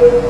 Thank you.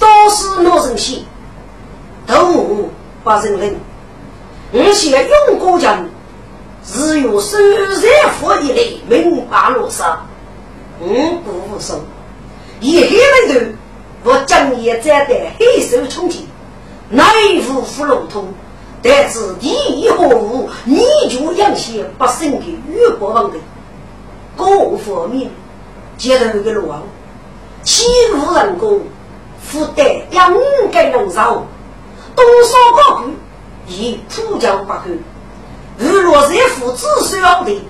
都是老人些，都不人人，而且用国家只有收热富的类明白路上，嗯，不服输，一黑门头。我将也再得黑手冲天，内无福禄通，但是地一何物，你就养些不胜的玉国王的各方面，接头的路王，欺负人工，负担养该人少，多少高官以土教不口，如若在父子少的，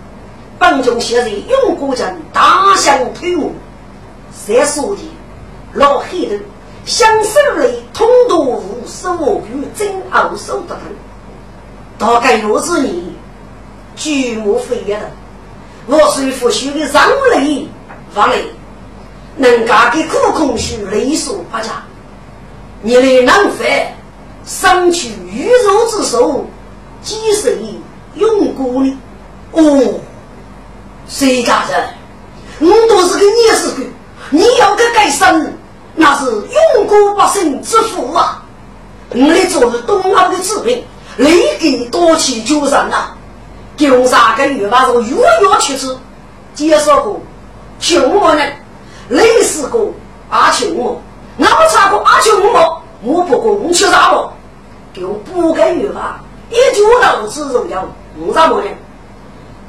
本中现在用国人大相推磨，谁说的？老黑头，相手里通夺无数与真傲手的很，大概若是你，举目飞跃的，我虽不许的让雷发雷，能干给苦空虚雷所不加，你的能飞，上去鱼肉之手，几谁用过呢？哦，谁家人？我都是个逆死鬼，你要个改生。那是永国百姓之福啊！我来做东欧的子民，立给多起救人呐！就三个月把这个月月去吃，介绍过穷我呢，累死过阿穷我，那么差过阿穷我，我不共吃啥么？就不给月吧，一句老子荣耀，我咋么呢？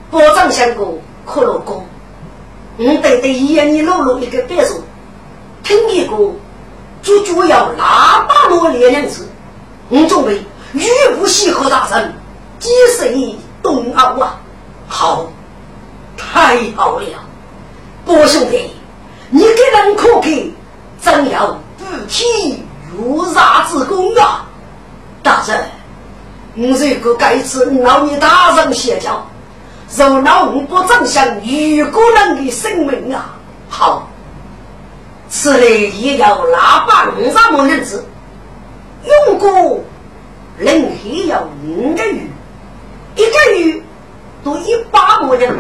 保障相公可乐公，我得得一年你露露一个别墅。听一个，就主要喇叭罗列两字。我准备玉不喜和大神，几岁东奥啊？好，太好了，波兄弟，你给人可给，怎要不提如啥之功啊？大人，我这个该次老你大人写教，受老我不正向玉个人的生命啊！好。此类也要喇叭五十么日子，用过人还要五个月，一个月都一百亩人，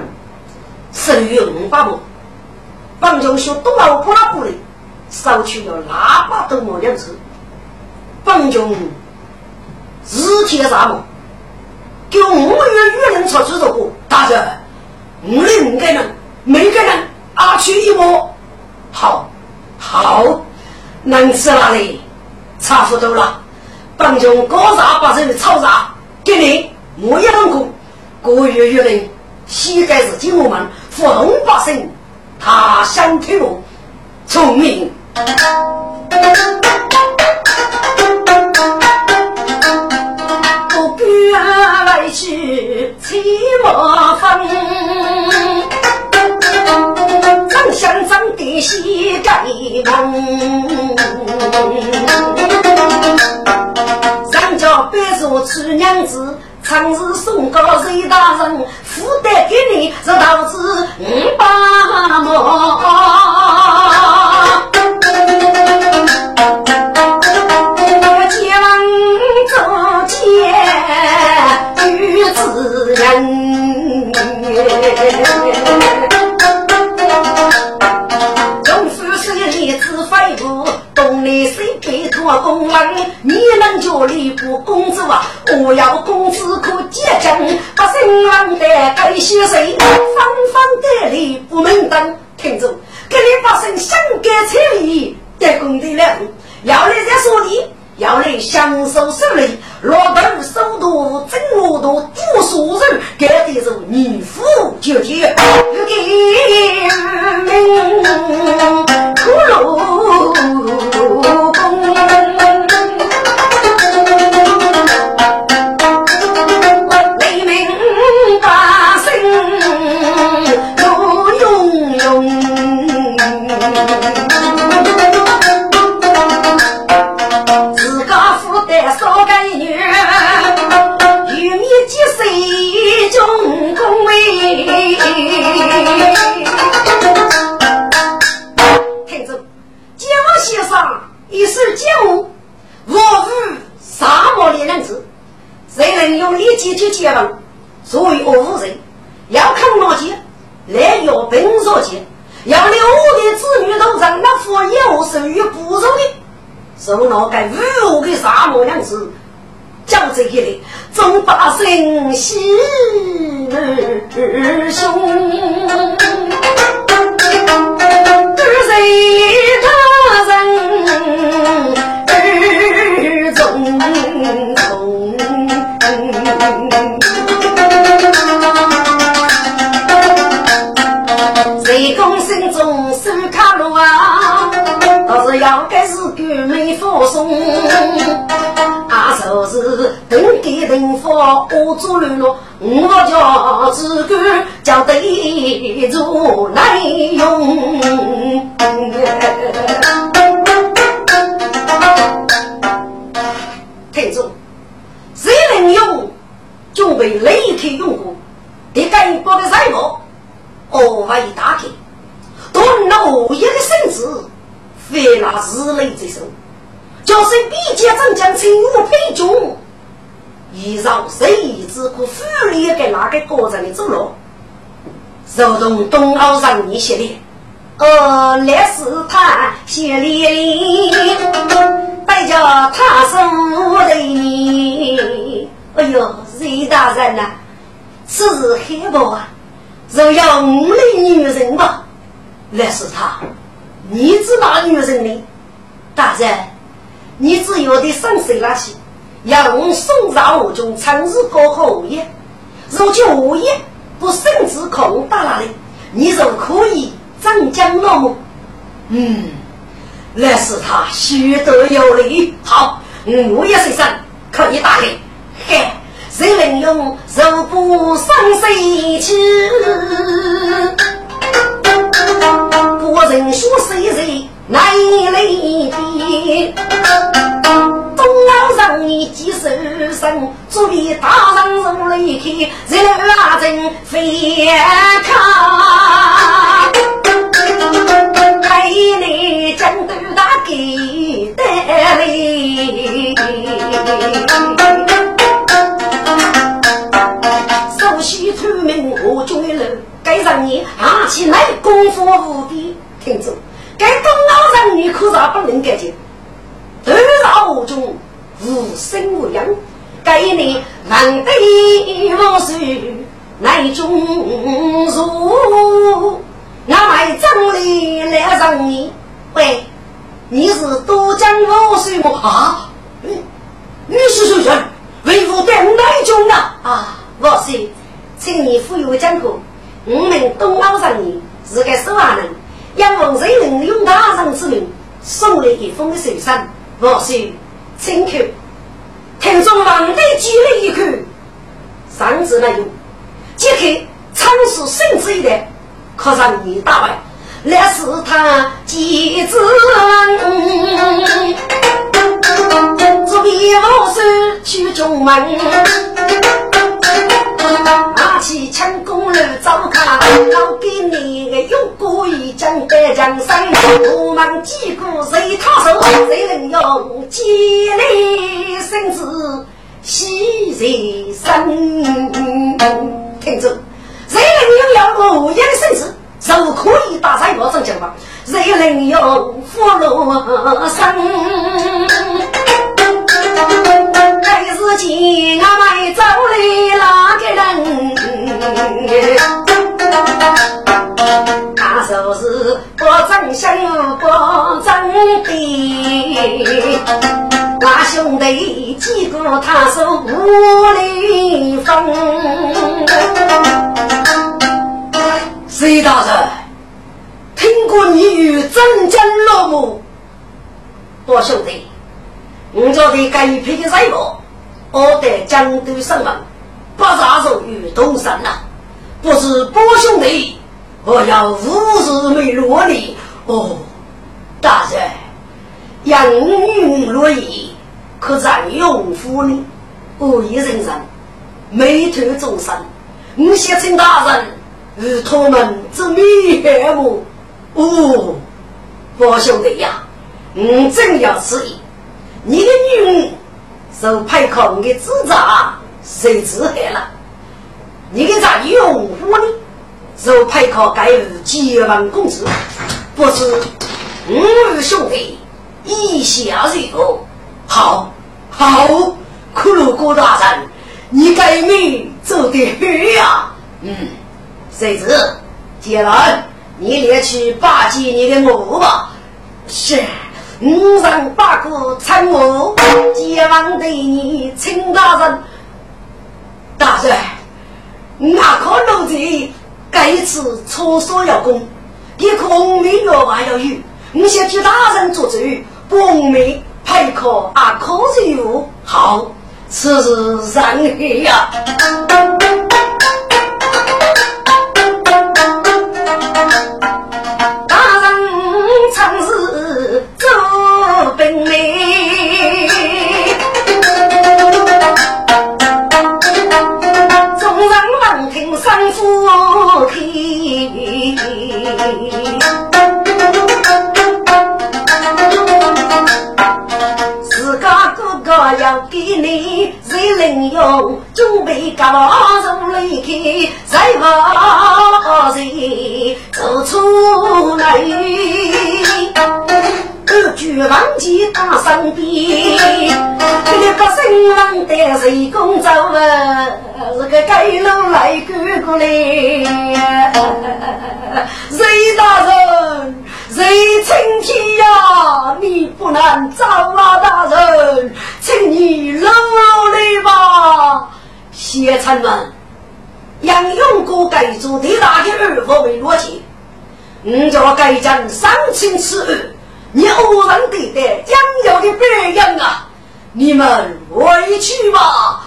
十月五百亩。帮中学东奥普拉布的，少去了喇叭多么两次。帮中日天啥么？给五月月人出去这个大人，五里五个人，每个人阿去一摸，好，好，能吃哪里？差不多了，帮中高茶把这里炒茶给你，我一份工，个月月领，膝盖是金我们福动百姓，他乡推我聪明。不敢来去起麻烦，长相长得膝盖疼，上家别说娶娘子，常日送高谁大人，负担给你是导致五百毛。你能叫你不工资啊？我要公子可结账，把新郎的该些谁？方方的礼不明灯，听着，给你发生香格彩礼的工的了，要来再说你。要来享受胜利，落豆首都真我都读书人，干的是女夫就天，给命苦劳工。一首节目，我与沙漠的人子，谁能用力气去接吻？作为我夫人，要看我姐，来要本所见，要留我的子女都让那父有生育不容易，受那个侮辱的沙漠娘子。讲这个的，众百姓喜儿兄，中，谁公心中手卡路啊？倒是要该是狗没发送。就是等给人发，我做流落，我叫自个叫对住来用。就被雷克用过，得干包的财宝，额外打开，断了一个身子，非拿日雷之手。就是比肩正将青武配军，依绕谁之可 ful 利给哪个国人的走路？如同东欧人你系列，呃，来是他系列里，代叫他生的你。哎呦，瑞大人呐，此事黑不啊？若要五类女人吧，那是他，你知哪女人呢？大人。你只有的生谁拉去，要我送上我中长日高考物业，如今物业不甚至空大哪里？你就可以长江落幕。嗯，那是他学得有理。好，物业先生可以打开。嘿，谁能用肉不伤谁去？不人说谁人？来来的，东老上你几手生，左边大上如雷开，热拉阵飞看，给你江都大给得来，该让你啊起来功夫无比，听住，该东老人你可咋不能改进？徒劳中无生无养，该你万得万岁，中如那买账的来让你喂。你是多将我水么啊？你是谁？为我带我中呢？啊，我是请你赴约江湖。我们东老上你是个守华人，杨王谁能用大人之名送了一封的手上？老师，请求，听众王帝举了一口，上次没有，即刻仓鼠甚至一代，可让你大败。来是他几子，做别无事去中门，拿起枪弓来照看，要给你个有过一将得江山，我们几个谁他手，谁能用几力生子喜人生？听着，谁能用要我的生子？就可以打上我种情况，谁能用福禄生？相不争的，那兄弟几个他是无力分。隋大人，听过你与真真落幕，多兄弟，我叫你该批的任务，我得江都上门，不杀入于东山呐。不是波兄弟，我要无日没落你哦。大人，养育乐意，可占用夫呢？我一人人，美头众生，我先请大人。与他们之面目，哦，宝兄弟呀，我真要此意。你的女儿受派靠你的指责，谁知害了？你的咋用户呢？受派靠该日结万公子，不知我与兄弟意下如何？好，好，骷髅郭大人，你该命走得好呀，嗯。谁知，接来，你连去巴结你的母吧。是，五人八个参谋，接王对你请大人。大人，那可奴才该次出所要攻，一可红梅药丸要有，你先替大人做主，红梅派可啊可任务好，此事让你呀。谁大人？谁青天呀？你不能走啊，大人，请你落来吧。先臣们，杨勇哥该做的那个二佛为逻辑，我叫该将三清此案。你偶然对待将要的白羊啊！你们回去吧，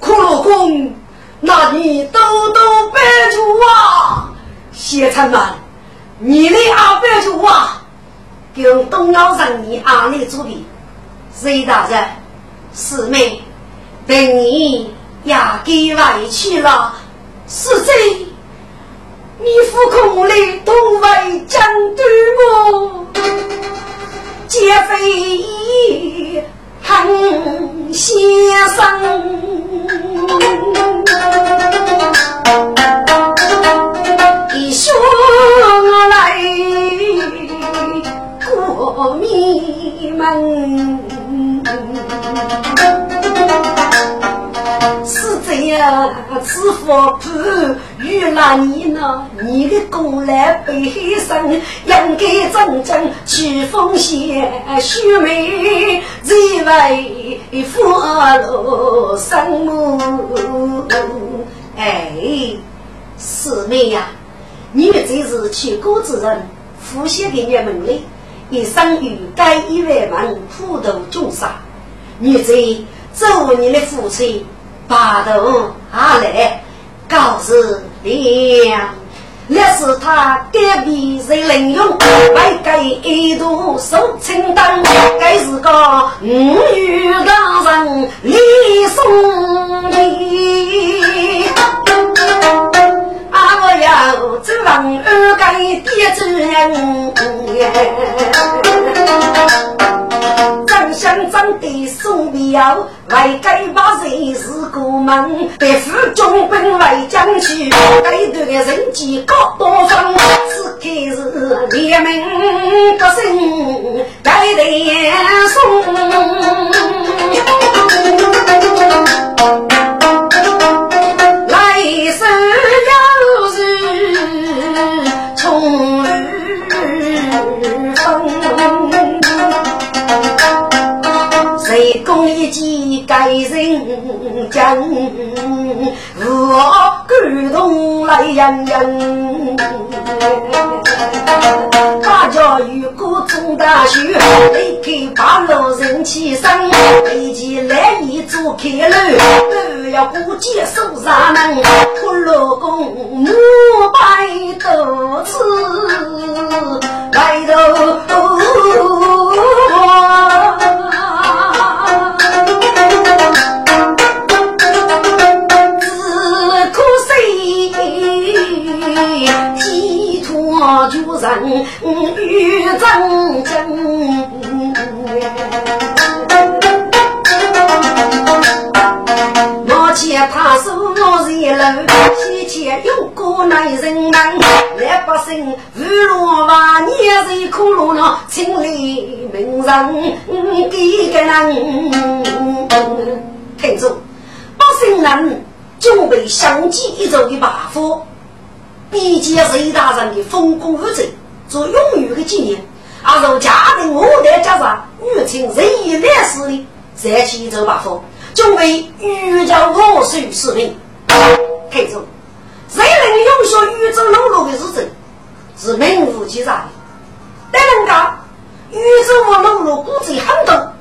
骷髅公，那你兜兜白主啊！谢参们，你的阿白主啊，跟东老人你阿内主比，隋大人，四妹，被你押给外去了，是谁？你夫空来同为将对我，皆非一恨先生。过迷门，是这样，此佛不与那你呐，你的。功劳被牺牲，应该真正去奉献。须眉只为父老生母。哎，四妹呀，你们这是去过之人，父写给你们的，一生与该一万门，普度众生。你这做你的父亲，把头下来。告诉了，那是他隔壁人领用，外给一度收清单，该是个五女大人李松林。我要指望二该爹子人。想长得宋彪，外该把人是过门，被府中兵外将去，该段的人机高多方，此刻是联名个声，该得送。一计改人间，我感动来人人。大家如果中大学，离开八路人起身，飞机来一座开路，都要过节守上门，苦劳工五百多次，来头。西前有个男人难，来百姓如落万年人苦路呢，请里名人几个人，听住，百姓人准备相继一走的把夫。比肩隋大人的丰功伟绩，做永远的纪念。而如家庭五代家上，女亲仁义烈士的，再起走把风，准备御教我水视频。看住，谁能永续宇宙路路的日子，是名副其实的。但人家宇宙我路路古迹很多，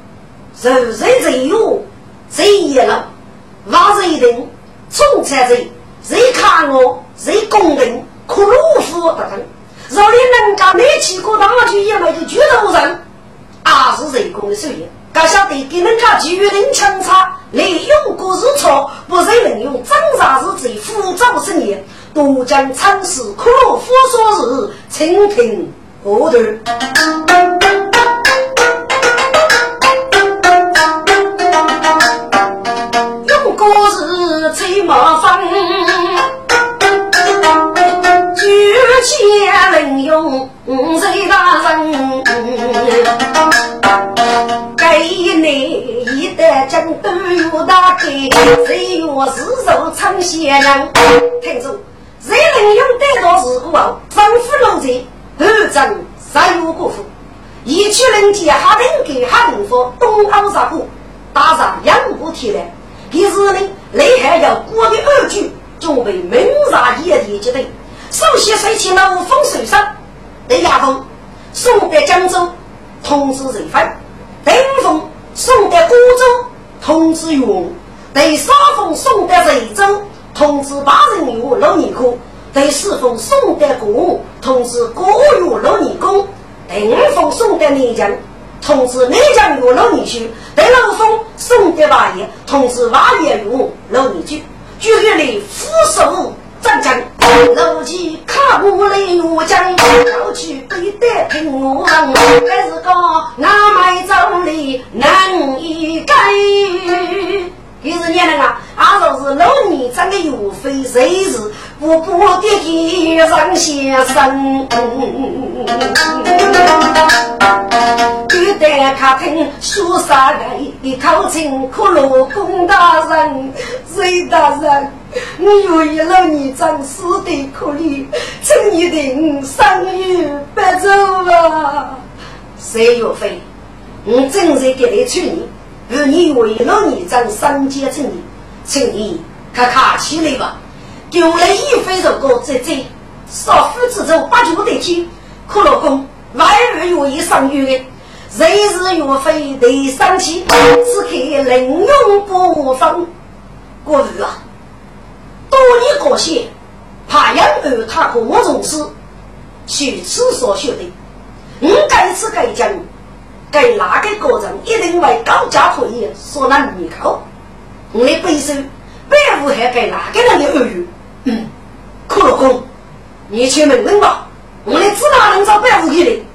人人人有，谁也能，万人一定，从才人，谁看我？谁公平？可鲁夫不等。若你能家没去过大剧院的巨头人，还是人工的手艺。敢晓得给人家巨人强差，利用过日错，不是能用正常日子复杂生意，都将尝试可鲁夫说是蜻蜓河段。用过日吹麻烦。千人用谁大人？一代江都有大开，谁愿自受成仙人？听住，谁能用得到事故后，政府路财，二镇三有国富，一区人家哈登给哈登说东欧啥户，打上养不起来。第四呢，内海要过的二句，准备明杀野地阶段。首先，水起怒风水上，雷亚峰送得江州，通知人分；登峰送得古州，通知云；第三峰送得瑞州，通知八人岳老尼科；对四峰送得国，通知国岳老尼公；第五峰送得内江，通知内江岳老尼区；第六峰送得瓦业，通知瓦业岳老尼居。举个例，副手。战争，如今看我来我将，要去背得平我人，还是个俺买走的难一改。就是你那个，俺说是老年长的岳飞，谁是不不的一上先生？就在客厅说啥个？一口称可罗公大人，隋大人。我愿意老你长死的可怜，请你的生育不走啊！谁岳飞，我正在给你劝你，而你为了你长三阶正义，请你看看起来吧。丢了一飞肉过在这，少夫之走八九得天，可老公万二愿意上月的。谁是岳飞得生气，只可凌用不放。过日啊，多年过些，怕养儿他和我从事，去此所学的。我该吃该讲，给哪个个人一定为高价可以所难弥口。我的背手百无还给哪个人的耳语？嗯，可老公，你去问问吧，我的指哪能找百无去的？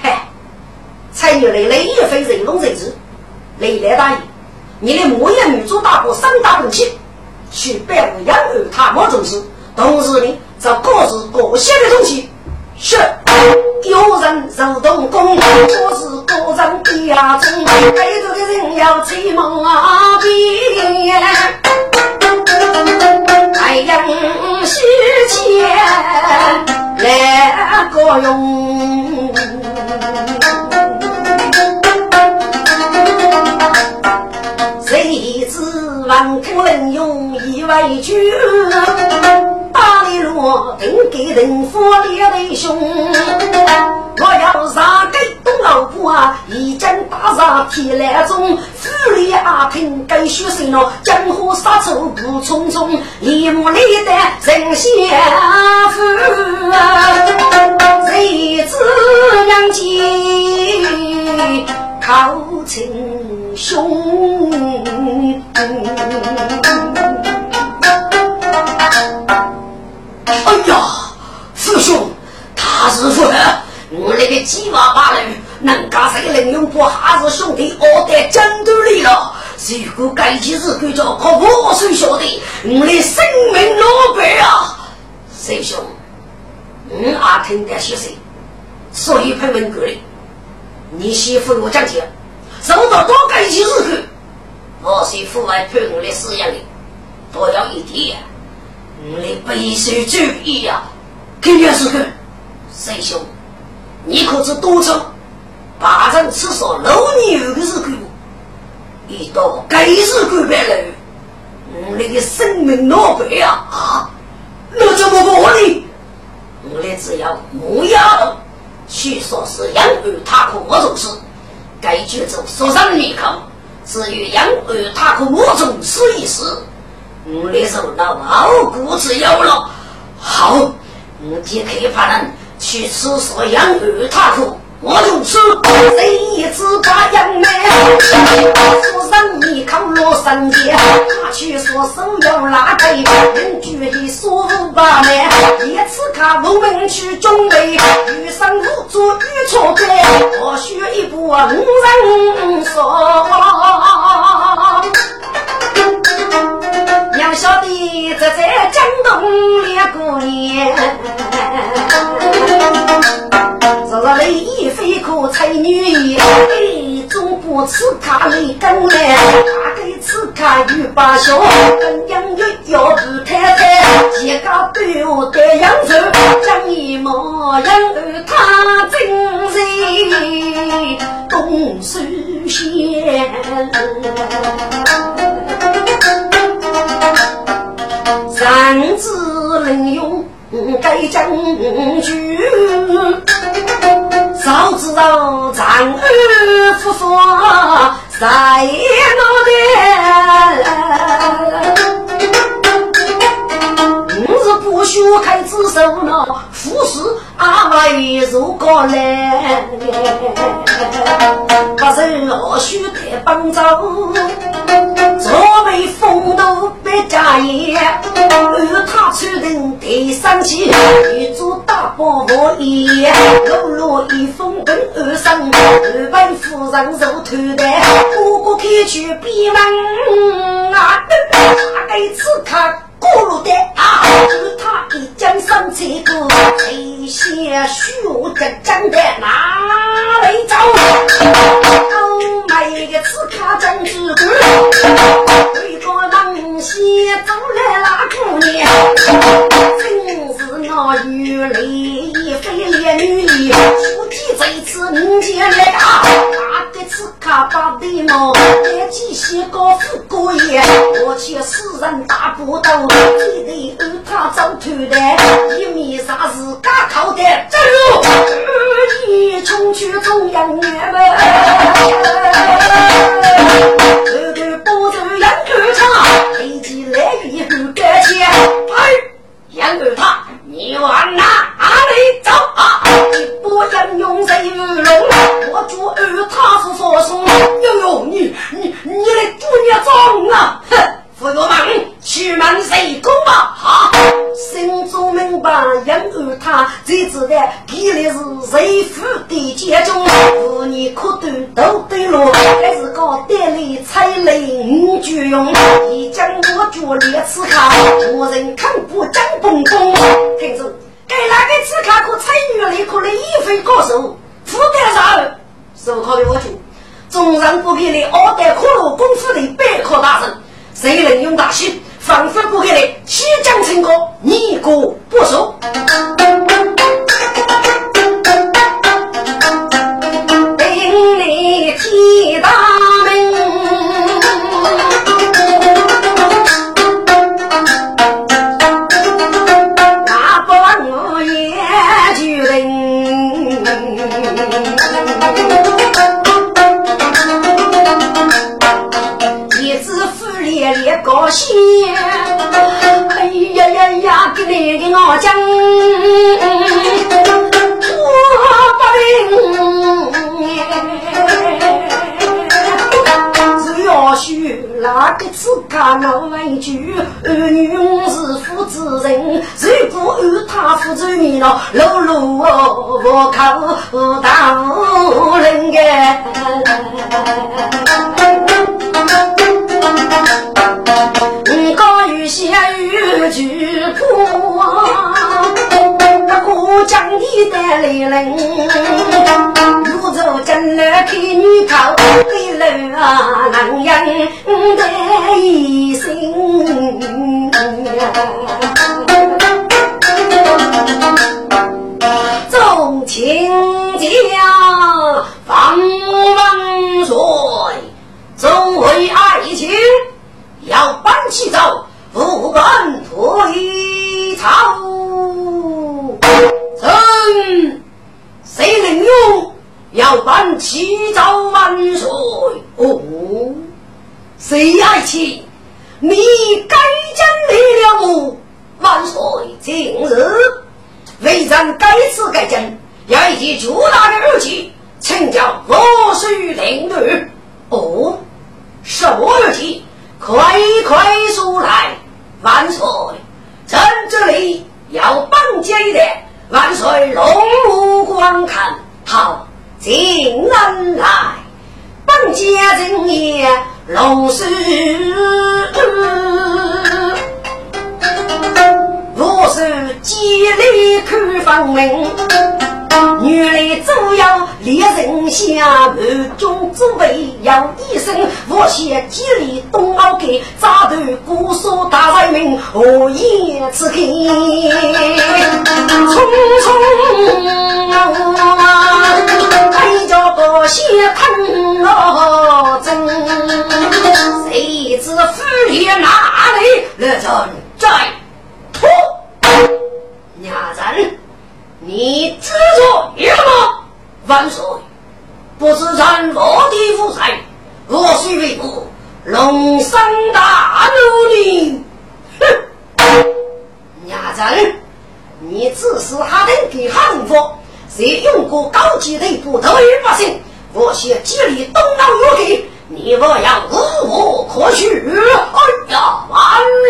嗨。才女累累也非人龙人质，累来大爷，你的母爷女主大哥三大本气，去拜五养儿他莫重视，同时呢，找各自各县的东西，是有人手动工，我是个人的呀中，背着的人要追梦啊边，太阳西前来个用。万古人用以为句，大里路定给人佛列的凶。我要杀给东老婆啊，一将大杀天来中。府里阿平该学生咯，江湖杀仇不匆匆，一目里的人先富啊，谁知娘亲靠亲。兄，哎呀，师兄，他是说我那个鸡娃娃人，能干这个林永波还是兄弟，我得真斗里了。如果该件事干着，可我谁晓得我的生命落败啊！师兄，我阿听得些谁，所以喷问过来，你媳妇我讲起。受到多改起日去，我是父外判我的饲养的，多要一点，我的背受注意呀！肯定是个师兄，你可知多少？霸占厕所老牛的日去，一到该日干白了，我那个生命老白呀！啊，那怎么办呢？我的只要木要去说是养儿他可我做事。该举走所上面孔，至于养儿他可我重视一试。我的手脑傲骨子有了，好，我即刻派人去厕所养儿他可。我从此谁一次把杨梅，说上你靠罗三姐，他去说手要拉开，人觉得舒服把妹，一次看我们去准备，遇上无助遇挫折，我学一步五人说，不晓得这在江东两过年。日来一飞可才女也，总不吃卡里根嘞，大概吃卡鱼把小，跟养鱼要不太太，几个对我的养子，讲一模样儿他真是东苏县，三字能用。该将军，早知道丈儿夫妇在那边，我是不许开子手呢，富士阿妹如果来，不是何须得帮助。作为风度家宴，而他出人得生气，一做大包袱一落落一封文二生，二本夫人受头戴，哥哥开去闭门啊！他该此刻过路的啊，他一将生这个这些血的长的哪里走？哦，每个此刻真是。我郎先走来那姑娘真是那有泪非烈女意夫妻在此能见来啊大哥此刻把眉毛爱妻心高富个眼我却人大不到你得二他找头的一米三四嘎靠的正如儿女重娶重养门头头不走杨二叉，飞机来以后感谢，哎，杨二叉。你往哪里走啊？一波英勇谁如龙？我主二他是所送。哟哟，你你你来做孽种啊！哼，父母们去门谁攻吧？哈！心中明白，因二他最知道，给的是谁府的家中，妇女可都都对路，还是个带来彩雷五句用，一将我脚列刺卡，无人看不张蹦蹦。听着，给哪个刺卡可彩女来可能一飞高手，副干啥？手铐的我主，众人不给的奥黛可罗功夫的百科大神，谁能用大戏？仿佛不给的七将成功，你过不熟。我将我不平，只要许那个自家老为句，儿女是父之人，如果他父子面了，路路我靠大人哎。过江的带来人，如走真来看女靠，给了男人的一生。纵情家方万岁，纵为爱情要搬起走。不敢退朝，臣谁能用？要办七朝万岁！哦，谁爱卿？你该将来了么？万岁！今日为咱该次改正，要一件巨大的日期，请教何须领略？哦，什么日期？快快说来！万岁！朕这里要办接的，万岁龙目观看。好，请人来，本家今夜龙师，我是极力看方明。原来主要猎人下暗中之位要一生，我先激励东奥给扎头姑苏大人民何言之开？匆匆带着个血喷了针，谁知府里哪里来人在？脱娘人。你知错什么？万岁！不是咱落地无才，我虽为国龙生大怒呢。哼！娘子，你自是哈登给哈人佛，谁用过高级的部头而百姓？我先激励东道有给，你莫要无我可取。哎呀，万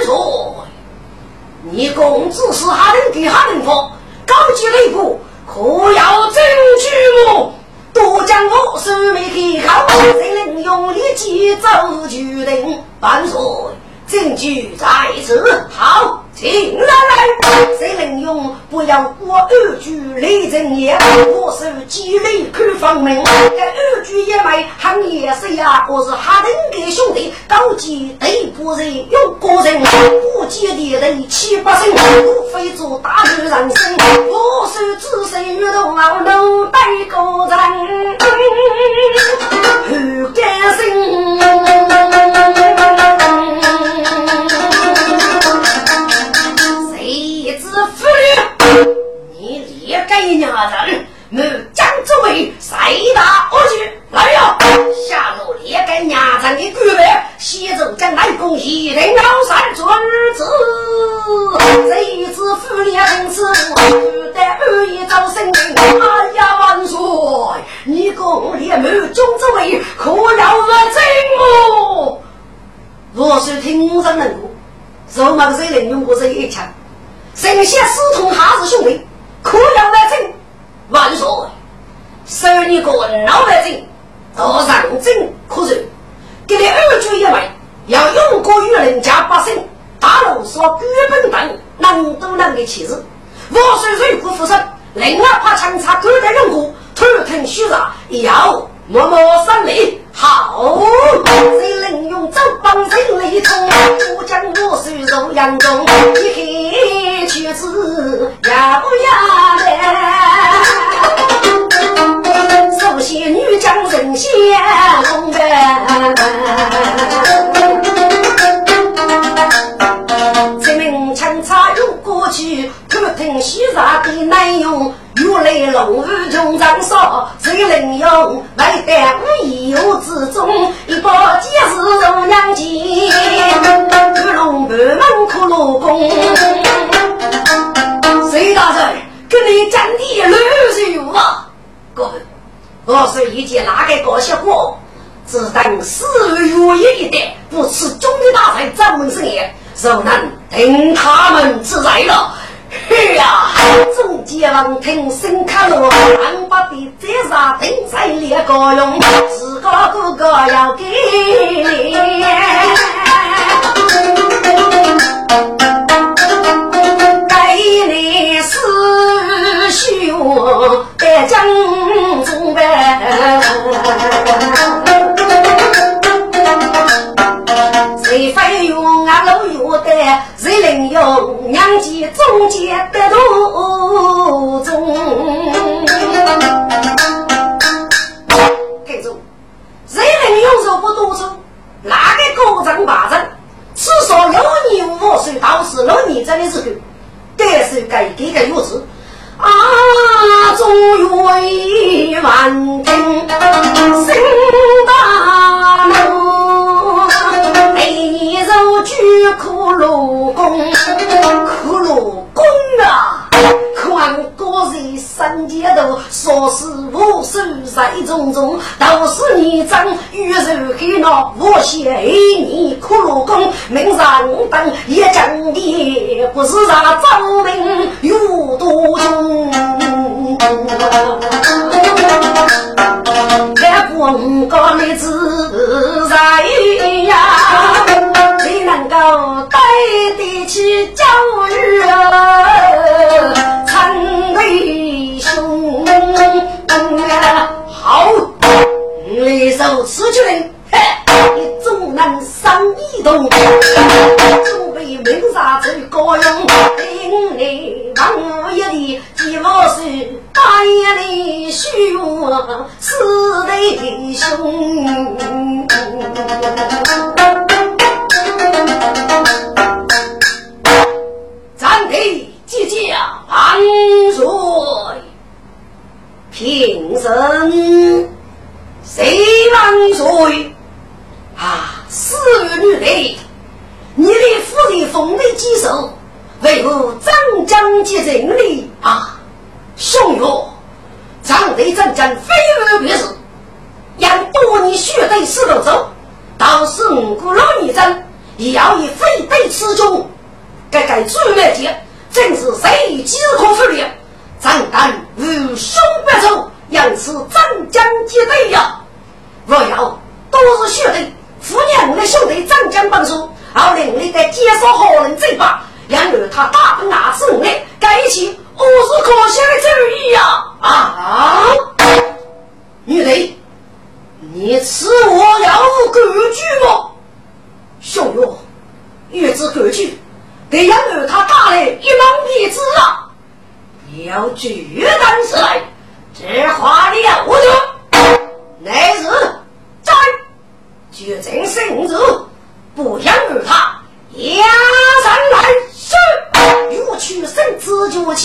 岁！你公子是哈登给哈人佛。高级内部可要证据么？多将我手没开口，谁能用力击走决定？万岁！证据在此，好，请上来。谁能用？不要过二句雷震也。我是积累看方门，这二句也没行也是呀。我是哈登的兄弟，高级对不人。有个人，不接的人。七八成，不非做大女人。生。我是只身遇到老奴带个人，不甘心。一娘人，我将之为谁大恶举？来呀！下路列给娘人的官位，西走将来攻一定要三尊子。这一次夫两次，不得二一招生。哎呀万岁！你攻列满中之位，可要我真我！若是听上能过，肉麻谁能用过这一枪？神仙师同还是兄弟？可要来。争，万岁！收你个老百姓，到上阵可是给你二句一位，要用过与人家百姓，大路说根本等，能都能的气势。我虽水不服身，另外怕强插狗的人过，头疼虚热，要默默胜利。好，谁能用走帮谁雷冲？我将我手入杨中，一黑去子要不要的？首先女将人先红的。听西沙的内容，原来龙武中长少，谁能用？为得无有之中，一把剑是如娘剑，乌龙半门苦罗功。谁大人跟你讲的乱说啊？各位，我是一见哪个高小伙，只等四月一代，不吃中的大菜，咱们生也。受难，听他们之在了。去呀！众将王听声卡罗，安把的这啥定在列个用，自个个个要给你。给你师兄的将中呗。谁非用啊老，谁能用娘家中间的路中？记住，谁能用手不多中？哪个高张八张？至少六年五岁，到是六年真的是够。该是该给个钥匙啊！终于完成新大苦罗宫，苦罗宫啊！看高人三街头，说是无数在种种，都是你长玉手黑脑，我写你苦罗宫，名上等也讲的不是让赵明有多重。这广告的自在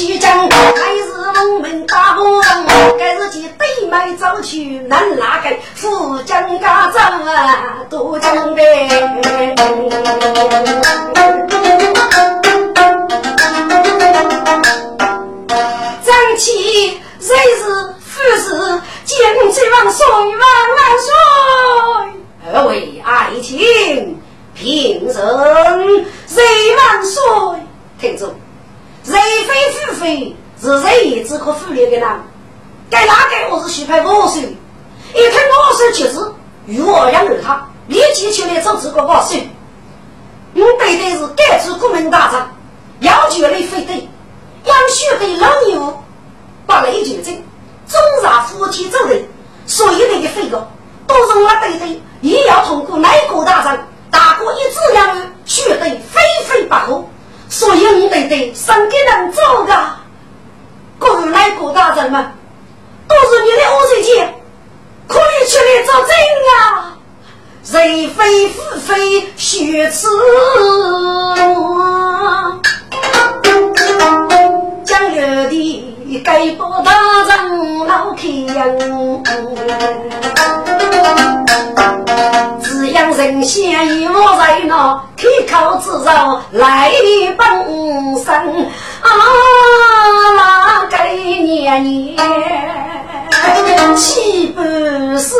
起将，来日龙门大王，该日去对麦早去，难哪个富将家长啊，都将备。张起谁是富士，见起万岁万万岁！二位。爱卿，平生谁万岁？听着，谁非富非是谁只可富立的呢？该哪个我是许配我手？一听我手就是，与我养儿他，立即出来做这个我手。我对的是该出国门大战，要求你非得。养血的老牛，把雷绝症，总让夫妻走人，所以那个费用都是我对的，也要通过内国大战，大国一致两人，血得非非不可，所以你对的生给人做的，各位内国大战嘛，都是你的恶水钱，可以出来作证啊，人非是非，血耻。将有的该报大人老开恩，只养人先一我在那开口之肉来帮生。啊，那个年年岂不是？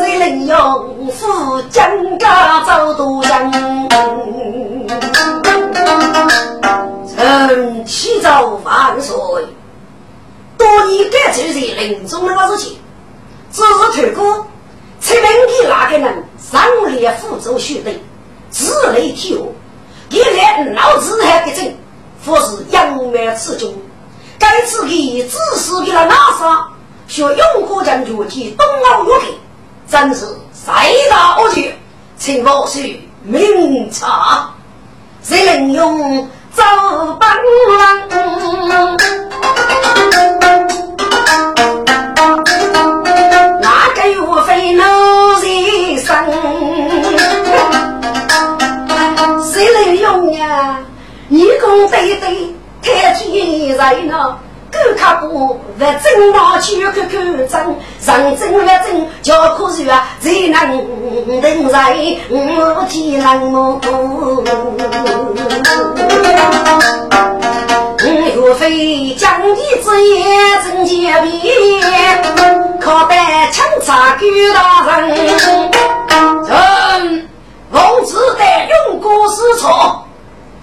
谁能用富江家走多人？臣启奏万岁，多年该就是临终那个事情，只是透过出门的那个人上列辅助学的，自雷体悟，一来脑子还不正，或是阳脉刺中，该次的自私给了哪啥？学永国将军及东奥乐队，真是赛大恶极，请我是明察，谁能用？走奔浪，你公对对，太天人了。狗卡布不正道，去看看真，上真不真，叫可是啊，谁能等在我天难么？岳飞将义之言真结别，可待钦差狗大人。臣奉旨带用过师错，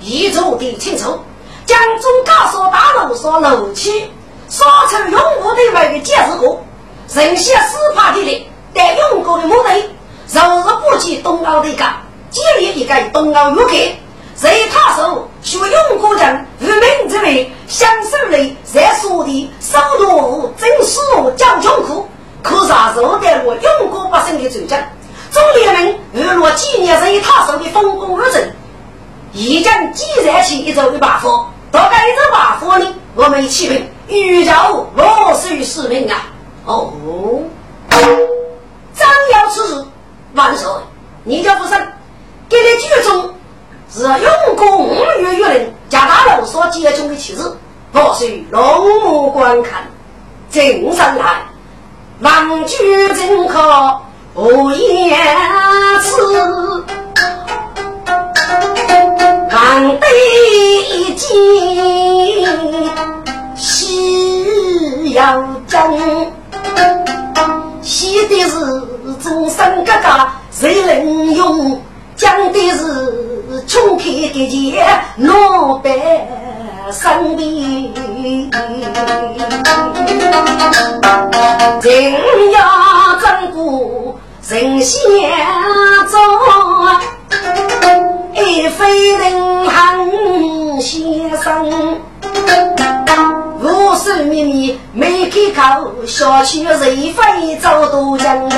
一族的清楚。江中高所大楼所楼起，所出用武的外的解释过，人些司法的人带用过的目的，若是不及东奥的个，建立一个东奥约克，在他手学用过人无名之辈，享受了在所的收入真实交穷苦，可啥受得我用过百姓的罪证？中联盟日落纪念在他手的丰功日证，已经记载起一周一把火。大概这把火呢，我们一起问，欲教我是使命啊！哦，张要此事，万岁，你叫不生，给你剧中是用功五月月令加大楼所接中的旗帜，我需龙目观看，正上来，望举正可无言辞。抗得一剑西要争，西的是众生哥哥谁能用？讲的是穷开的钱，老百生病，人要争过人先走。一飞人行先生，口，小区人非走都江的。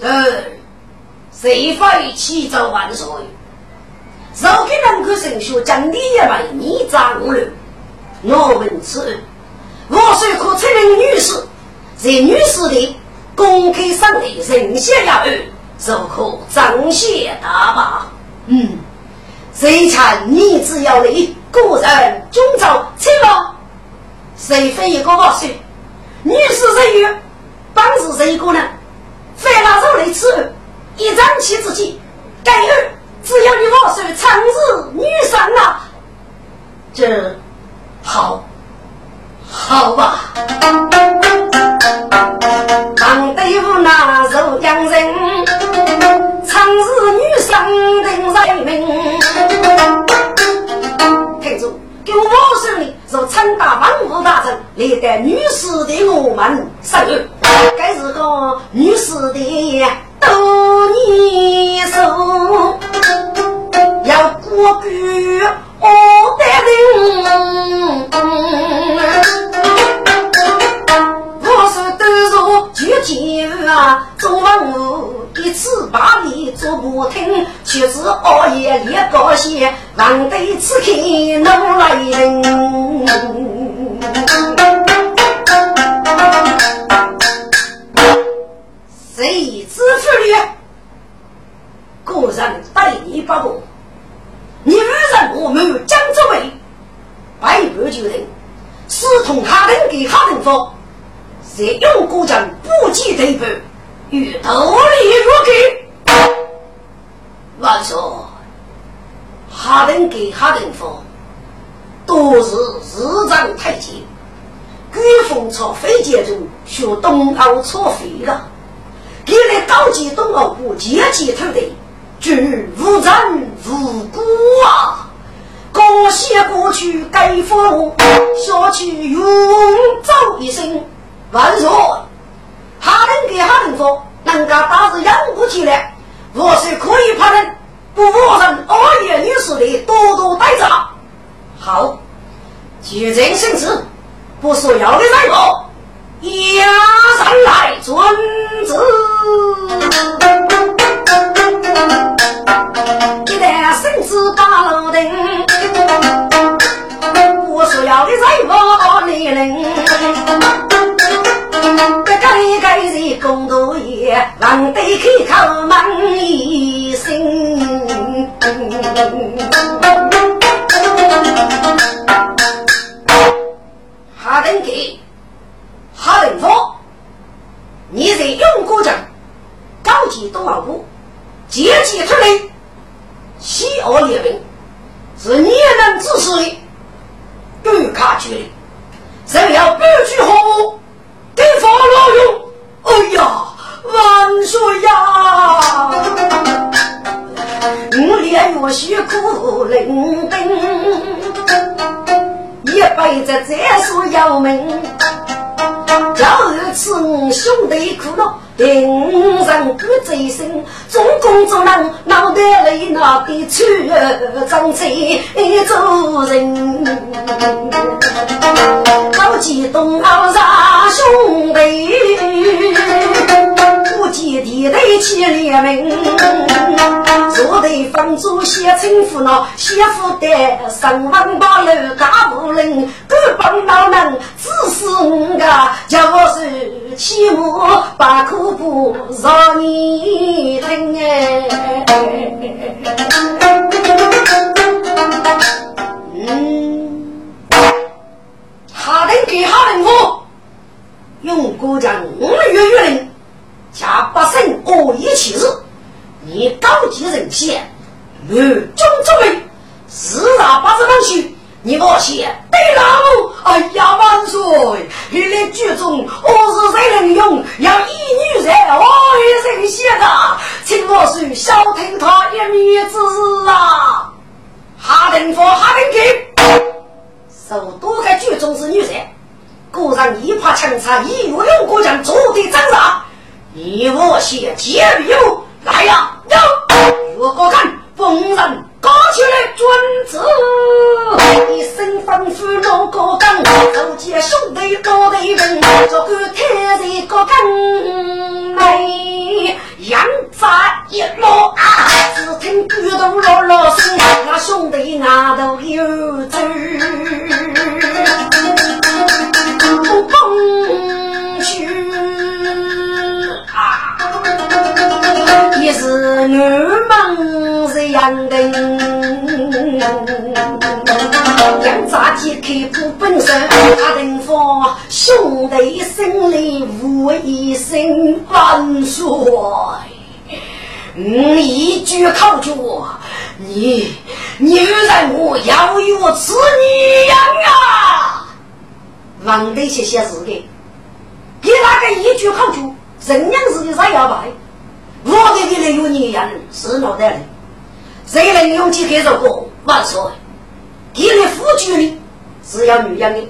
嗯，谁非起早万岁？若给人口神学讲理也为你长了，我问此，我虽可承认女士在女士的公开上的人血压二，就可彰显大法。嗯，谁看你只要你个人遵照，去了，谁非一个我说，女士人员帮助谁一个呢？非拿手来吃，一张起自己，盖儿只要你我说长日女生啊，这好，好吧。唐队伍那肉养人，长日女生定人命。听住，给我手里若参大万户大臣，历代女士的我们生日，该是个女士的多年寿，要过句不听，却是熬夜练高些，难得此刻能来人。谁知妇女？个人待你不过，你无人我没有江州为，百般决定，私通哈人给哈人说，谁用国将不计对半，与道理如给。万岁，哈人给哈人说，都是日长太监，御风朝飞剑中学东欧错飞了。给了高级东欧部阶级头的，居无人无辜啊！感谢过去该父下去永走一生，万岁！哈人给哈人说，人家打是养不起来，我是可以派人不负人二爷女士的多多待着。好，决定生死，不说要的再说。压上来，遵旨。一旦生死大楼定，不说要的在我里人。夜，难得开口问一声。哈登给。哈人说：“你在永国镇高级东奥部阶级出来，西奥列兵是你能指使的，对卡决定，只要不去后给发老用。哎呀，万岁呀！我烈月辛苦练兵，一辈子再说要命。”如此兄弟苦恼，定人不追身，总工作人脑袋里那边出张嘴做人，高级东方杀兄弟，不见地雷起联名，坐对方主写称呼那写副的上万八楼大不人，各帮老人只是我叫我是起码把苦不让你听哎。嗯，哈人给哈人我用国家五月月令，加八省恶一起事，你高级人先，乱中作为，四大八字东西。你莫写对了，哎呀万岁！你来剧中我是谁能用？要一女人，我一人写的，请我是小听他一面之啊！哈登说哈登给，受多个剧中是女人，果然一把枪插一月用过将坐的战场，你我写接有来呀！有，我我看逢人。搞起来，君子一身吩咐老高岗，走街兄弟高头人，做个太岁高岗内，杨扎一落啊，只听鼓动落落声，那兄弟外头有走，也是俺们是杨灯，杨扎解开不本身，他等方兄弟心里无一声万岁。你一句口诀，你你让我要有此女样啊！王得写写字的，你那个一句口诀，人样子的啥要白？我的的人有女人是脑袋的，谁能用几开这个万岁？给你夫君的是要女人的，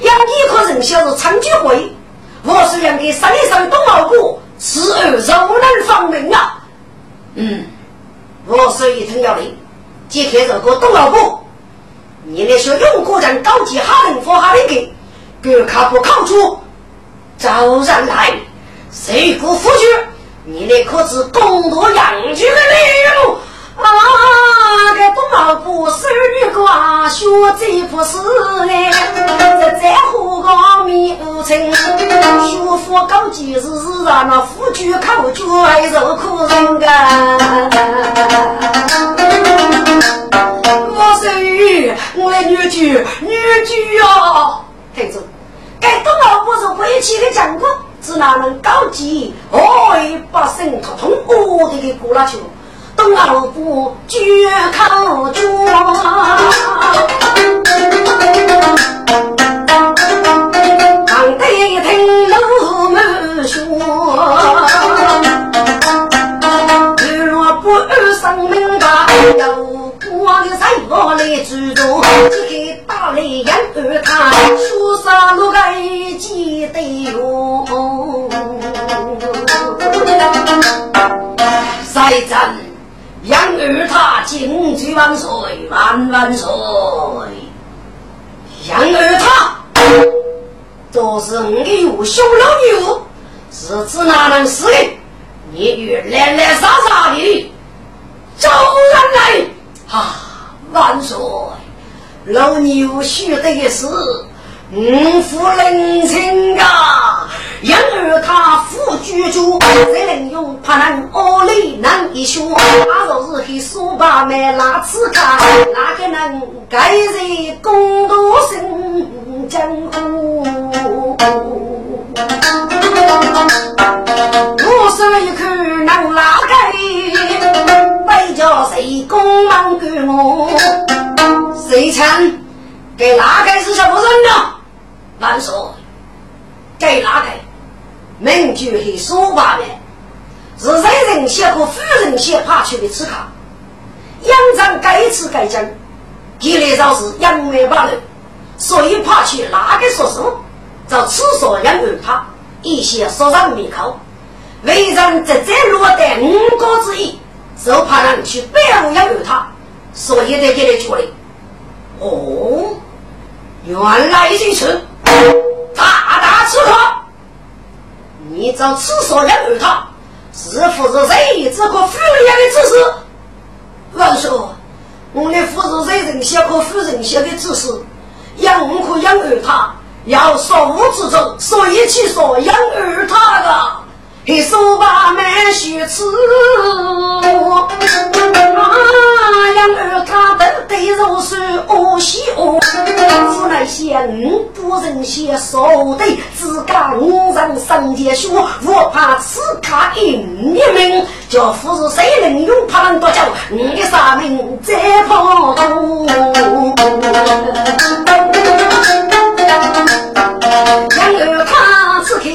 养一颗人小是长久会，我是养给山上东老谷，此儿柔嫩方明啊！嗯，我是一听要领，解开这个东老谷，你那些用过人高级哈人佛哈人给，给卡不靠出，早然来，谁不夫君？你那可是公夺养居的礼物啊！这东老谷手女瓜，学这不是嘞，这在乎个米无成，学佛高级是让那夫君口诀还受苦人干。我手语，我的女婿，女婿啊！听着，该东老谷是回去的讲过。只哪能高级？哎，把生头通我的给过了去，东老不绝口绝。唐代一听老母说，如若不生命大，有我的财宝来居住，这个大雷人儿他，书上路个记得哟。再战杨二他金句万岁万万岁！杨二他都是我的有兄老友，是指哪能死的？你与来来杀杀的，招人来！啊，万岁！老牛须得是五夫人亲啊！因而他夫居住，再能用怕能恶里能一说，他若是去说把买拉刺卡，哪个能改人公道生江湖？我说一口能拉开，叫谁公忙给我？谁称给拉开是什么人呢？万岁，给拉开。名就很说话的，是人人先和夫人先爬去的吃卡，养长该吃该讲，一来就是养没把人，所以爬去哪个说什么，找厕所养儿他，一些说上面口，为人直接落得五个之一，就怕让你去背后养儿他，所以在这里处理。哦，原来如此，大大吃客。你找厕所养儿他，是不是谁这个妇人的知识？万岁，我的夫是人小和夫人小的知识，养可养儿他，要说无之中，所以去说养儿他的。一手把满血吃，啊，养儿他都得肉是恶西恶，只能嫌不人嫌少的，自家五人上街学，我怕此卡一命，叫夫是谁能用怕多久？你的杀命再跑多。养儿他此刻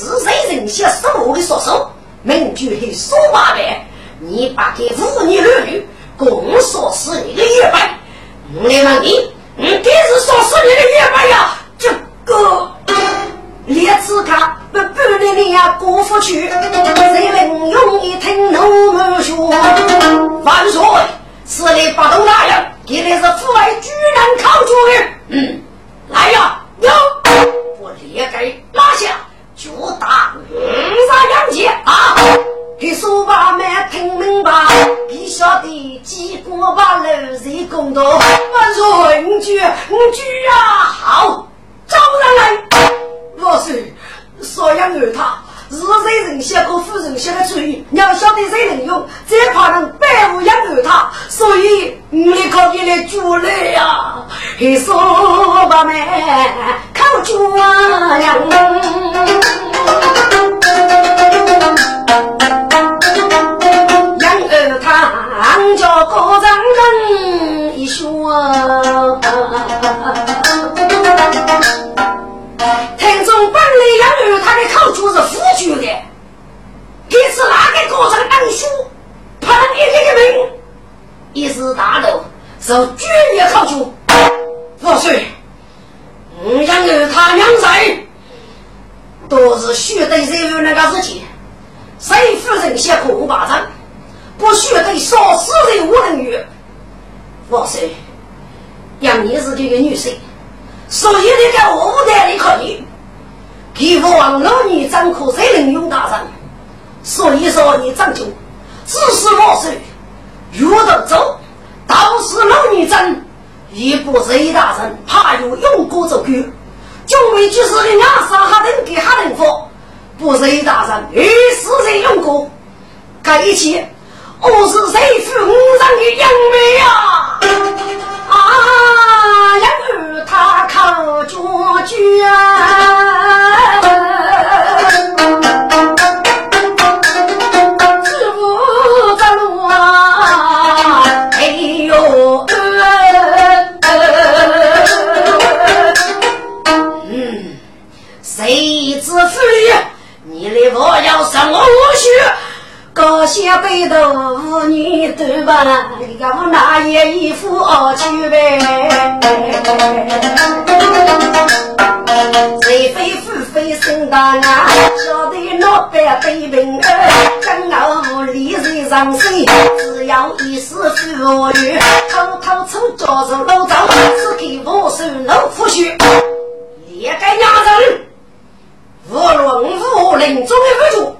是谁人先手的说手，名句很说话的，你把给妇女儿女共说是你的月白，我来问你，你这是说是你的月白呀？这个列子卡不不的你呀过不去，谁能用一听怒目说？万岁，此类八洞大人，给的是父爱居然靠主的，嗯，来呀，有，我列给拉下，就打五杀杨戬啊！给说话没听明白，给晓得几个把楼谁公道？万岁，五句五句啊！好，招人来。我是，说养儿他，是谁人写过夫人写的主意？你要晓得谁能用，只怕人百无养儿他，所以你可以来助力呀。给说话没靠主娘。叫高人人一说，你是哪个高人能说，判一个的命，一时大怒，受军爷考究。万岁，养儿他两在，都是须得人有那个事情，谁夫人先空巴掌。不须对少死人无能语。王岁，杨你是这个女婿，所以你在我屋台里可以，给王老女张口谁能用大人？所以说你张就只是王岁，遇到走，倒是老女真，一不是一大人，怕有用过走去，就为就是的两杀哈人给哈人佛，不是一大人，于是谁用过，该一起。我是谁府五上的杨梅呀？啊，杨儿他靠脚脚，要拿一衣服去呗，谁非富非生大难？晓得老板对门儿，跟老李人上身，只要一丝富裕，偷偷从家中搂走，只给我手老夫婿，也该压人，无论无临终的不住。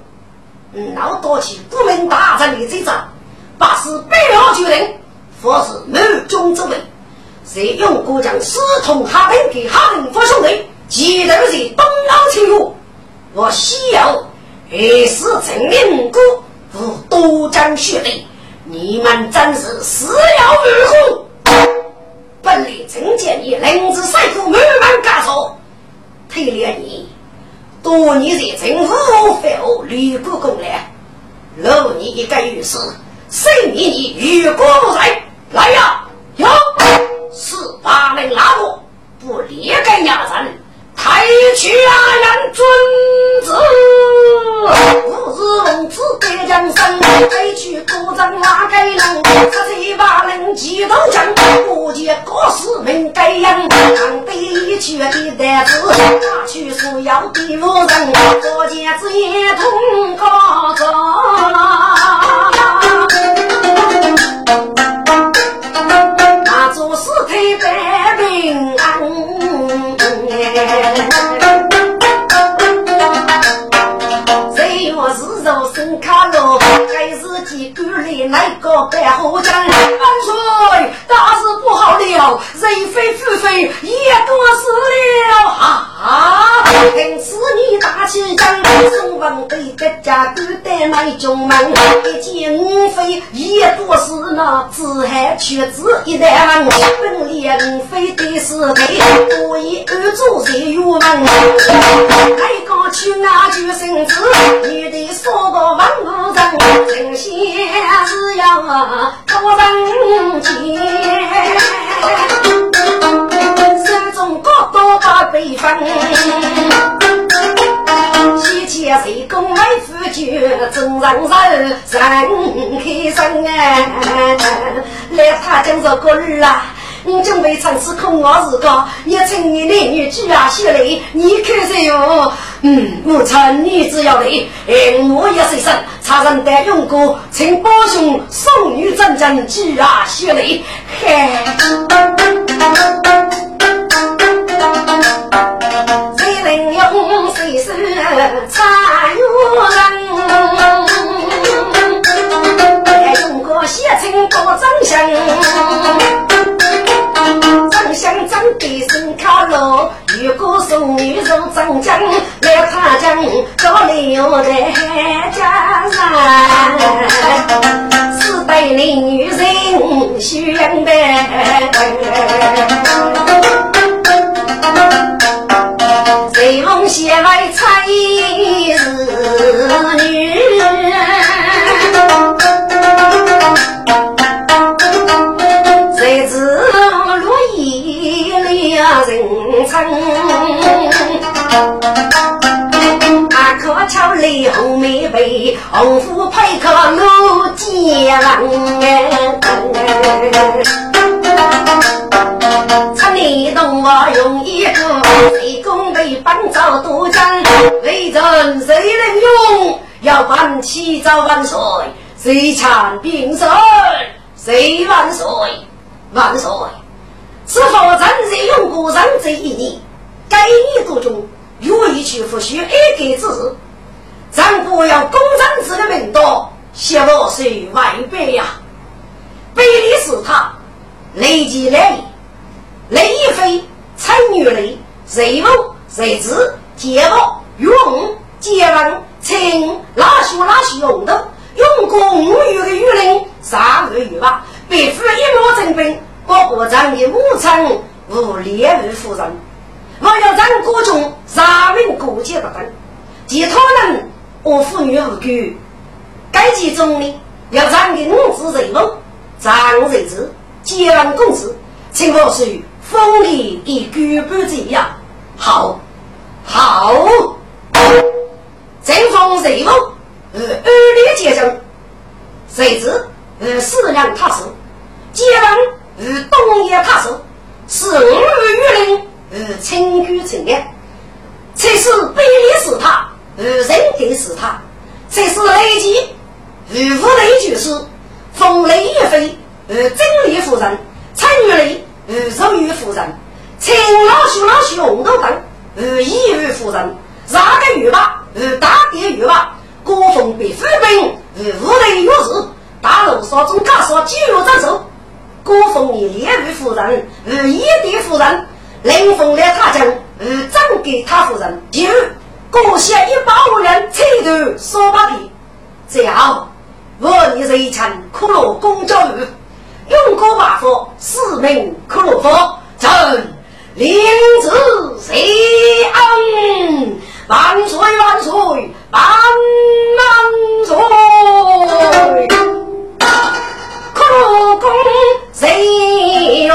老多起不明大战的这仗，把是背后救人，或是谋中之位，谁用过将私通哈人给哈人发兄弟，记得是东洋侵入，我西游也是真名故，无多将血泪，你们真是死要如虎。本来真见你临子赛虎，满满干手，推了你。多年在政府废后吕布攻来，老你一个御史，谁你你与国不在？来呀，有四八人拉过，不离开衙人，抬去啊人尊子。吾日龙子。得江山，抬去国丈拉该人，十七八人几头将，不见国师名该样，当得一去的担子，拿去所要的路人，可见子。一通高高。开心哎！来，他讲这个儿啊。我准备尝试空我自个，也请你男女举啊血泪，你看谁哟？嗯，我称女子要来，哎，我也是生，差人带用过，请宝兄送女真正举啊血泪，嘿。谁能用谁手插入人？如果送女入长江，来他江高留在家山。四代女人相待，谁强兵神？谁万岁？万岁！是否正在用过人这一年？该年度中愿意去复习二改字，咱不要公正子的名道，写我是万倍呀！背的是他，累积来累一飞，参与累，随梦随字，节目用节文请拉书拉书用的，用过五月的雨林，三个月吧，别府一模正兵。我国长的武昌无列位夫人，我要让国中人民国家不分，其他人我妇女无辜。该其中呢，要让的五子人物，长日子，结完公子，请我是封礼以举办这样。好，好，这封任务，呃，二列结成，谁知呃，四两踏实，结完。与东野太守，是五岳林与清居成的，才是北里是他，与人定是他，才是雷吉与无雷军师，风雷一飞与真理夫人，参与雷与荣誉夫人，请老兄老兄都等与义务夫人，哪个玉吧与大爹玉吧，国风被府兵与无人有事，大路上中家说肌肉战手。郭凤仪列位夫人与一弟夫人，林凤来他家与张给他夫人，就各下一百五人彩头说把皮，这样我你这一场可乐公交路，用过把佛四名可乐佛，朕领旨谁安，万岁万岁万万岁。老公谁哟？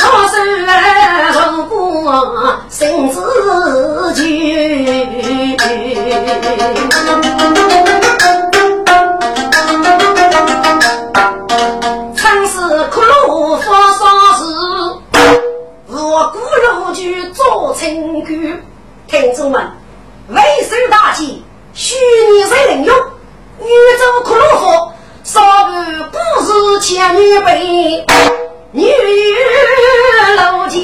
我是如果心自决，曾做清官，听众们。为首大计，虚拟谁能用？宇宙克洛夫，少不不是千女辈，女老奸。